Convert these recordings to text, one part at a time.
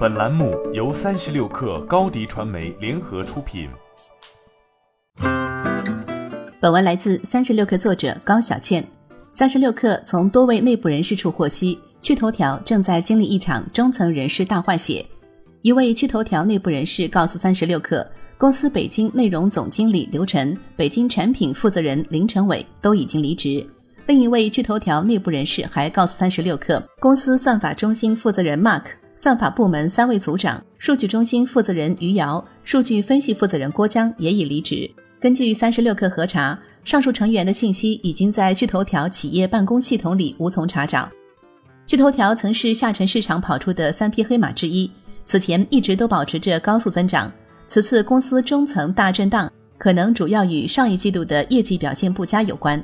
本栏目由三十六氪高低传媒联合出品。本文来自三十六氪作者高小倩。三十六氪从多位内部人士处获悉，趣头条正在经历一场中层人事大换血。一位趣头条内部人士告诉三十六氪，公司北京内容总经理刘晨、北京产品负责人林成伟都已经离职。另一位趣头条内部人士还告诉三十六氪，公司算法中心负责人 Mark。算法部门三位组长、数据中心负责人余姚、数据分析负责人郭江也已离职。根据三十六氪核查，上述成员的信息已经在趣头条企业办公系统里无从查找。趣头条曾是下沉市场跑出的三匹黑马之一，此前一直都保持着高速增长。此次公司中层大震荡，可能主要与上一季度的业绩表现不佳有关。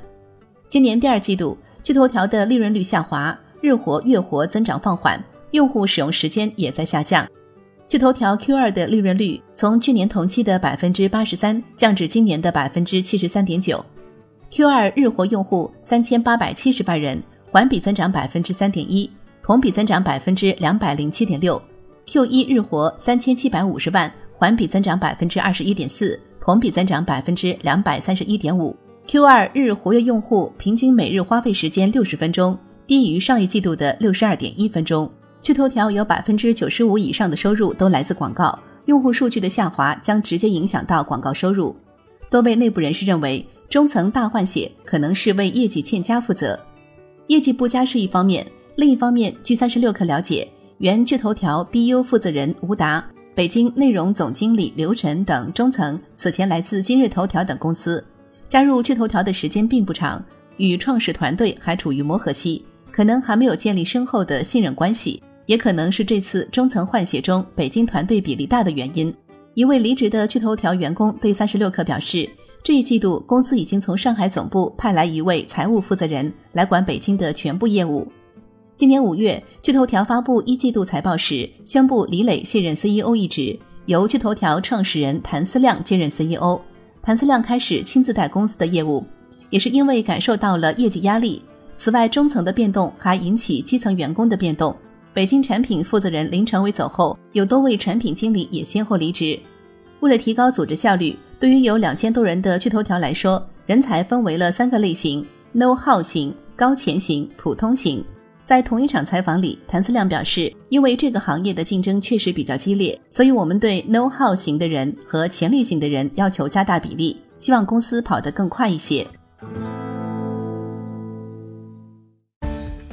今年第二季度，趣头条的利润率下滑，日活、月活增长放缓。用户使用时间也在下降。据头条 Q 二的利润率从去年同期的百分之八十三降至今年的百分之七十三点九。Q 二日活用户三千八百七十万人，环比增长百分之三点一，同比增长百分之两百零七点六。Q 一日活三千七百五十万，环比增长百分之二十一点四，同比增长百分之两百三十一点五。Q 二日活跃用户平均每日花费时间六十分钟，低于上一季度的六十二点一分钟。趣头条有百分之九十五以上的收入都来自广告，用户数据的下滑将直接影响到广告收入。多位内部人士认为，中层大换血可能是为业绩欠佳负责。业绩不佳是一方面，另一方面，据三十六氪了解，原趣头条 BU 负责人吴达、北京内容总经理刘晨等中层此前来自今日头条等公司，加入趣头条的时间并不长，与创始团队还处于磨合期，可能还没有建立深厚的信任关系。也可能是这次中层换血中北京团队比例大的原因。一位离职的趣头条员工对三十六氪表示，这一季度公司已经从上海总部派来一位财务负责人来管北京的全部业务。今年五月，趣头条发布一季度财报时，宣布李磊卸任 CEO 一职，由趣头条创始人谭思亮接任 CEO。谭思亮开始亲自带公司的业务，也是因为感受到了业绩压力。此外，中层的变动还引起基层员工的变动。北京产品负责人林成伟走后，有多位产品经理也先后离职。为了提高组织效率，对于有两千多人的趣头条来说，人才分为了三个类型：know how 型、高潜型、普通型。在同一场采访里，谭思亮表示，因为这个行业的竞争确实比较激烈，所以我们对 know how 型的人和潜力型的人要求加大比例，希望公司跑得更快一些。